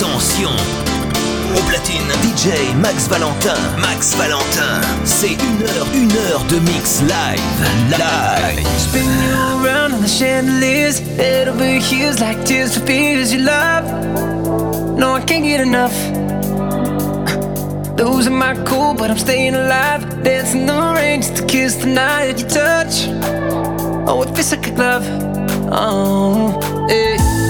Attention au platine, DJ Max Valentin. Max Valentin, c'est une heure, une heure de mix live. Live. Spin around on the chandeliers. Head over heels like tears for fears you love. No, I can't get enough. Losing my cool, but I'm staying alive. Dancing the rain just to kiss the night that you touch. Oh, it feels like a glove. Oh, hey.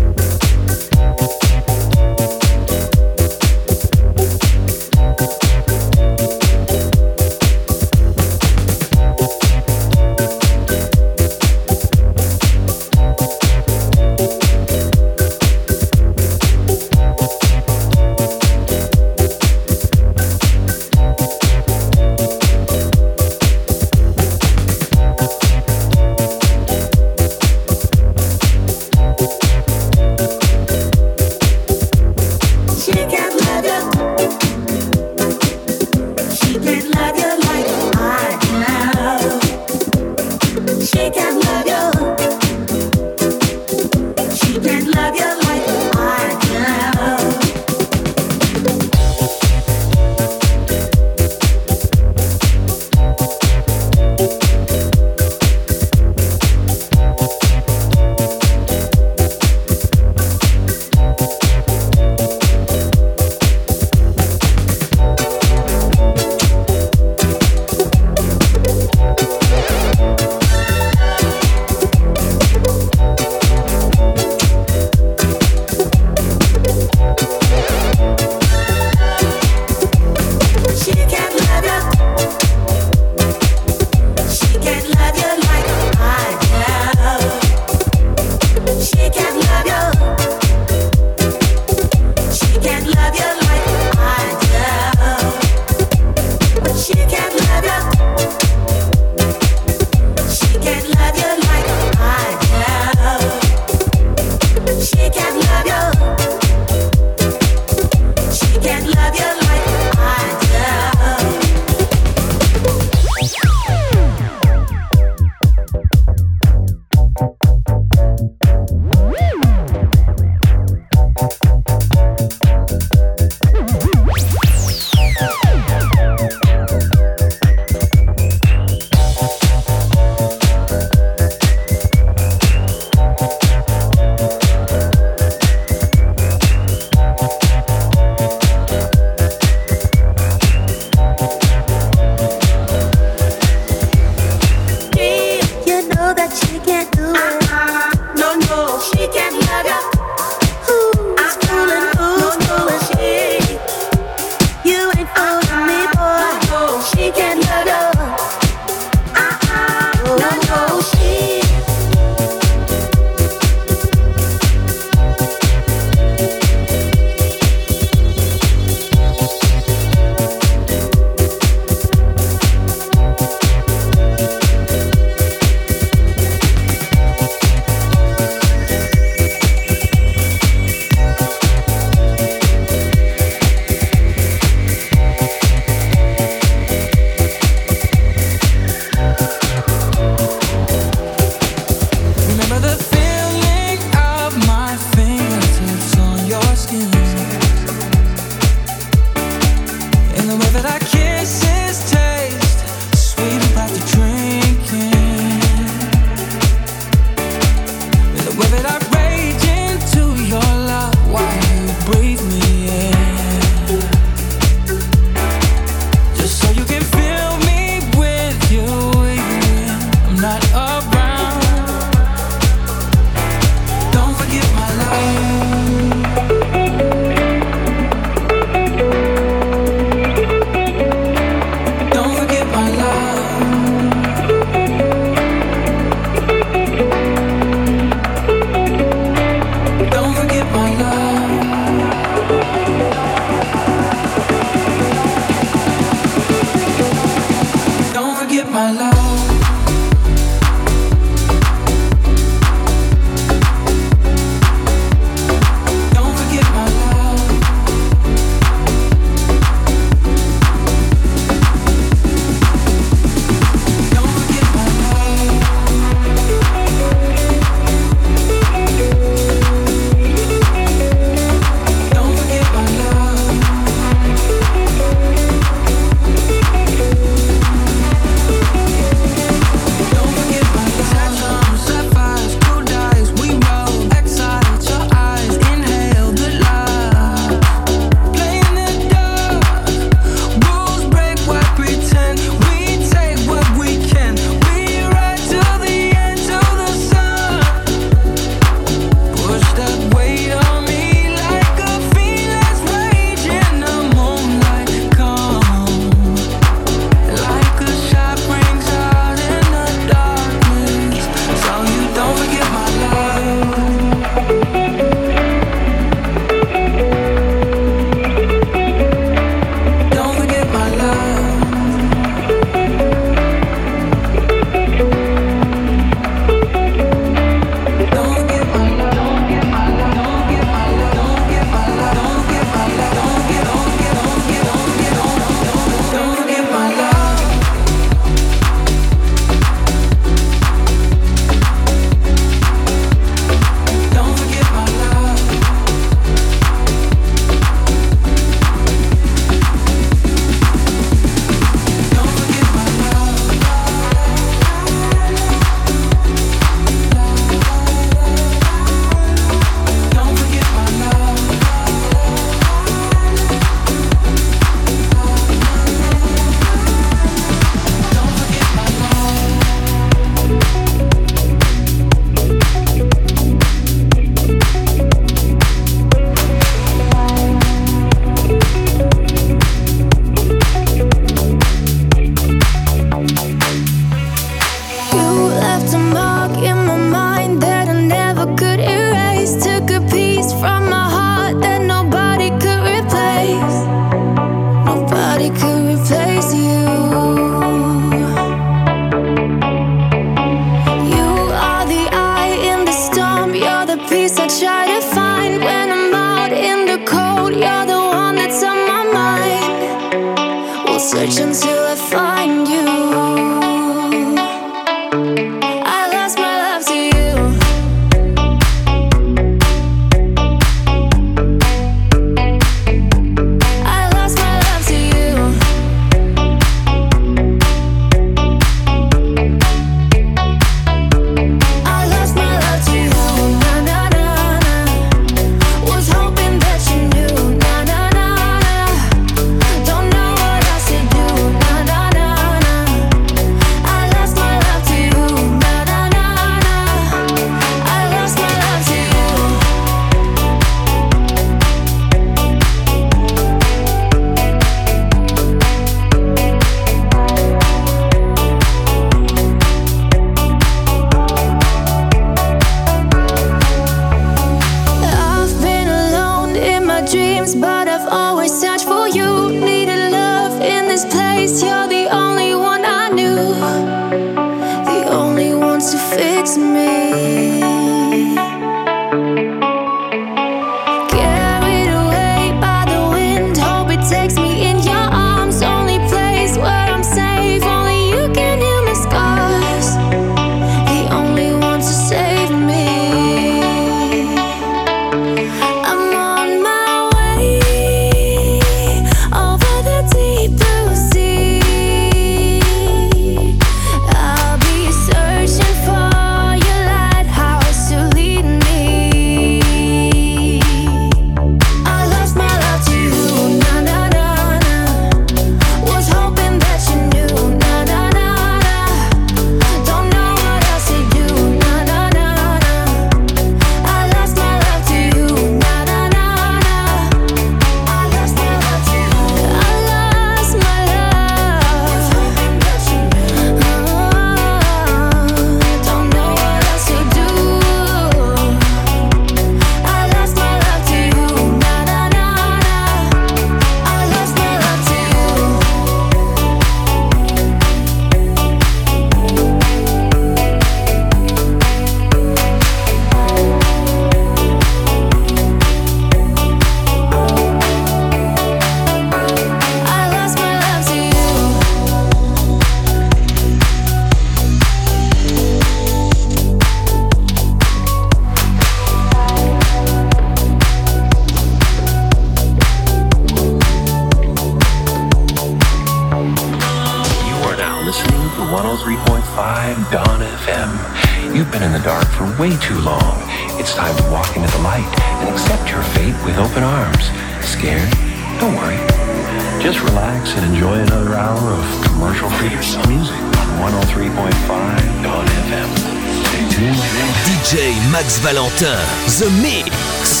Valentin, The Mix.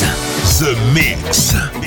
The Mix.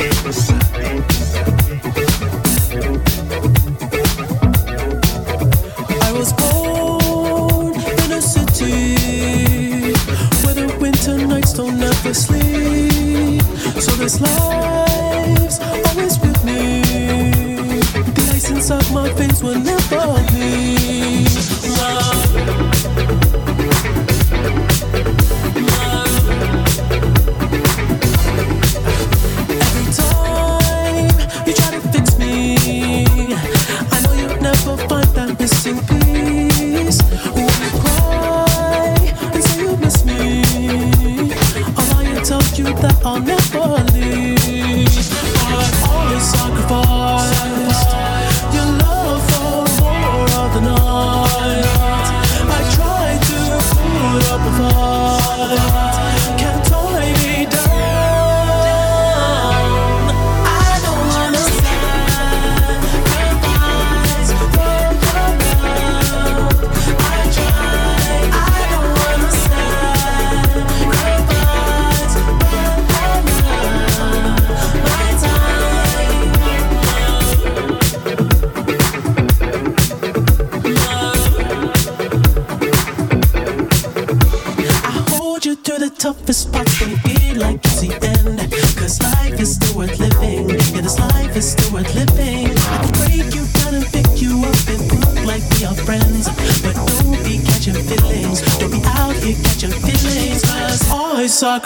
I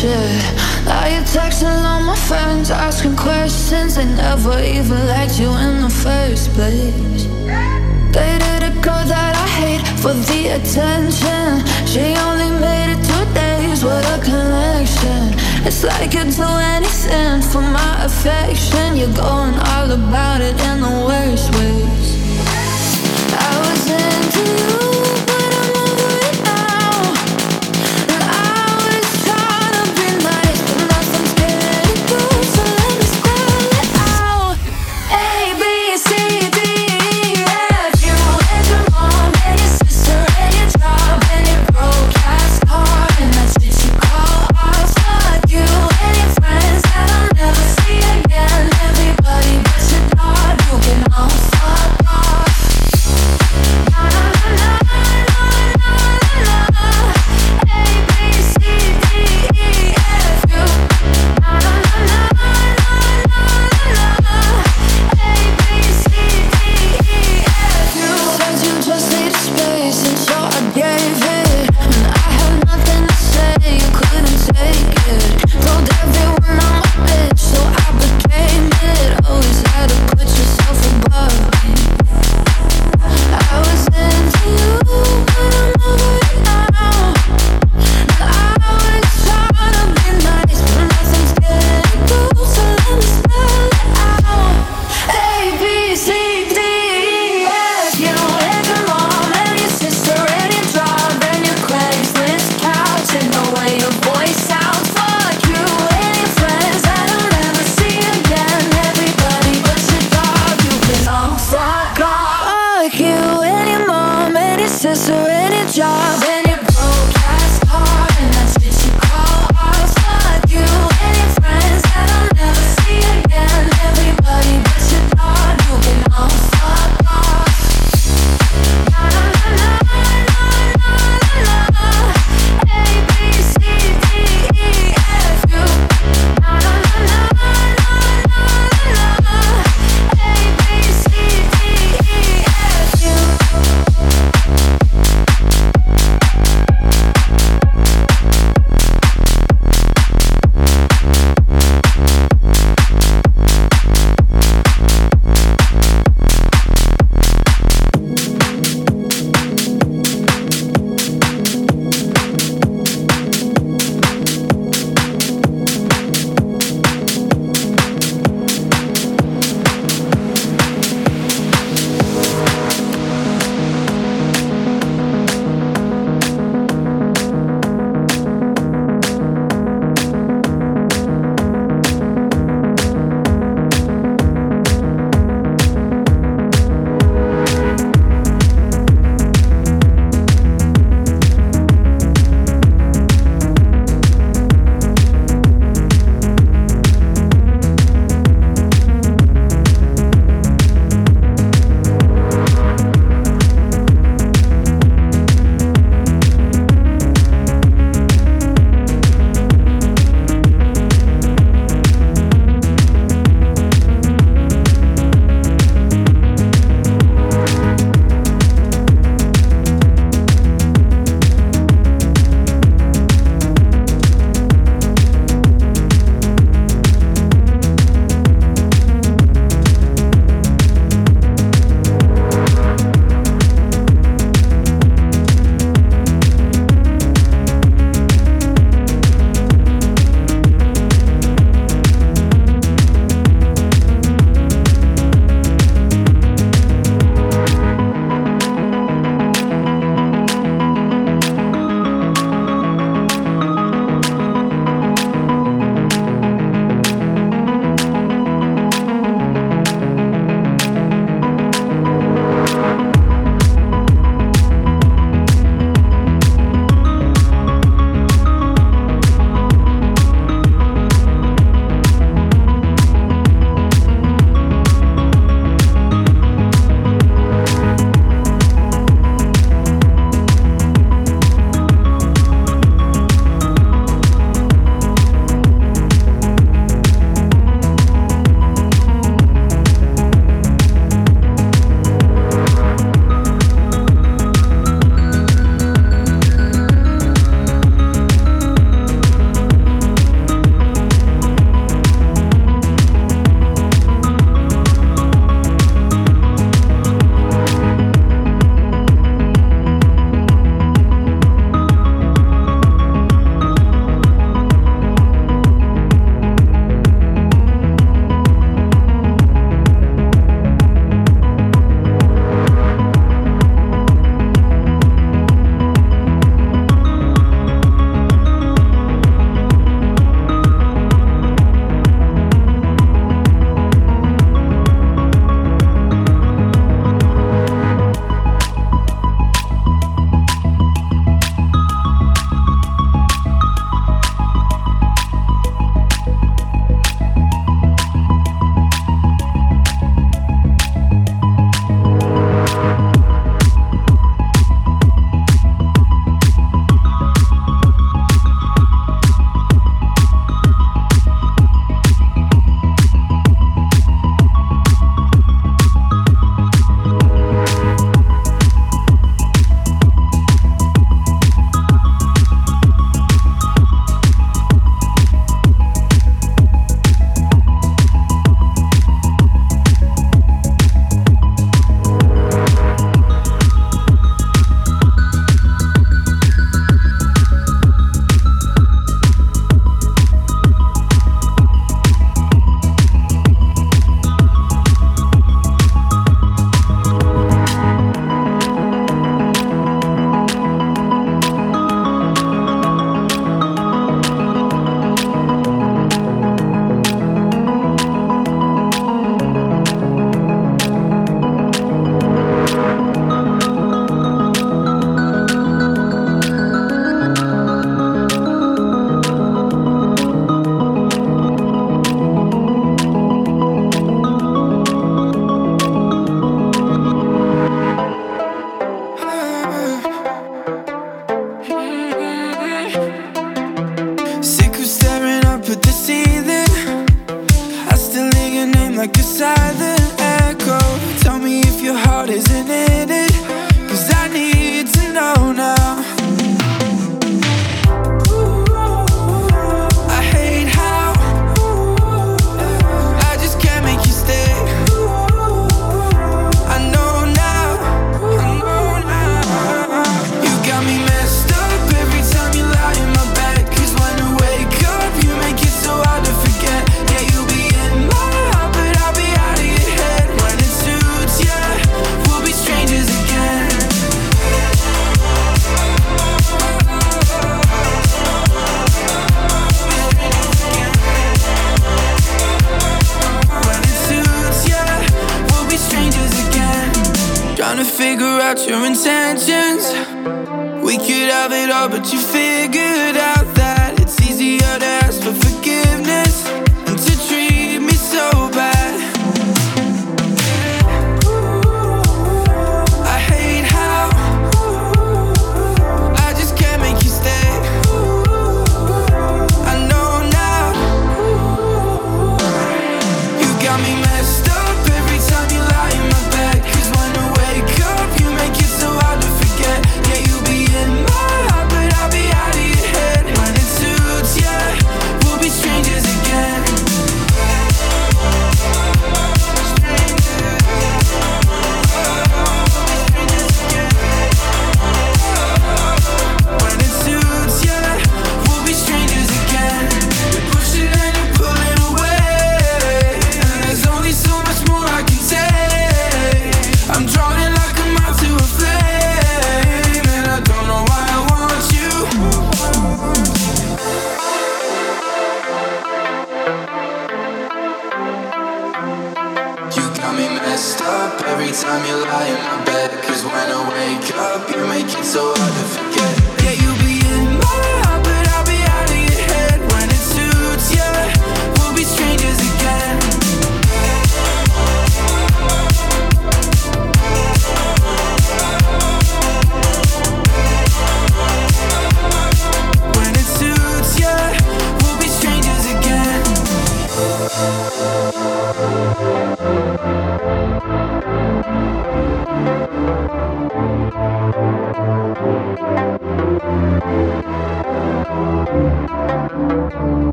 shit. Now you're texting all my friends Asking questions. They never even liked you in the first place. Dated a girl that I hate For the attention. She only made it two days What a connection. It's like you'd do anything For my affection. You're going all about it In the worst ways. I was into you.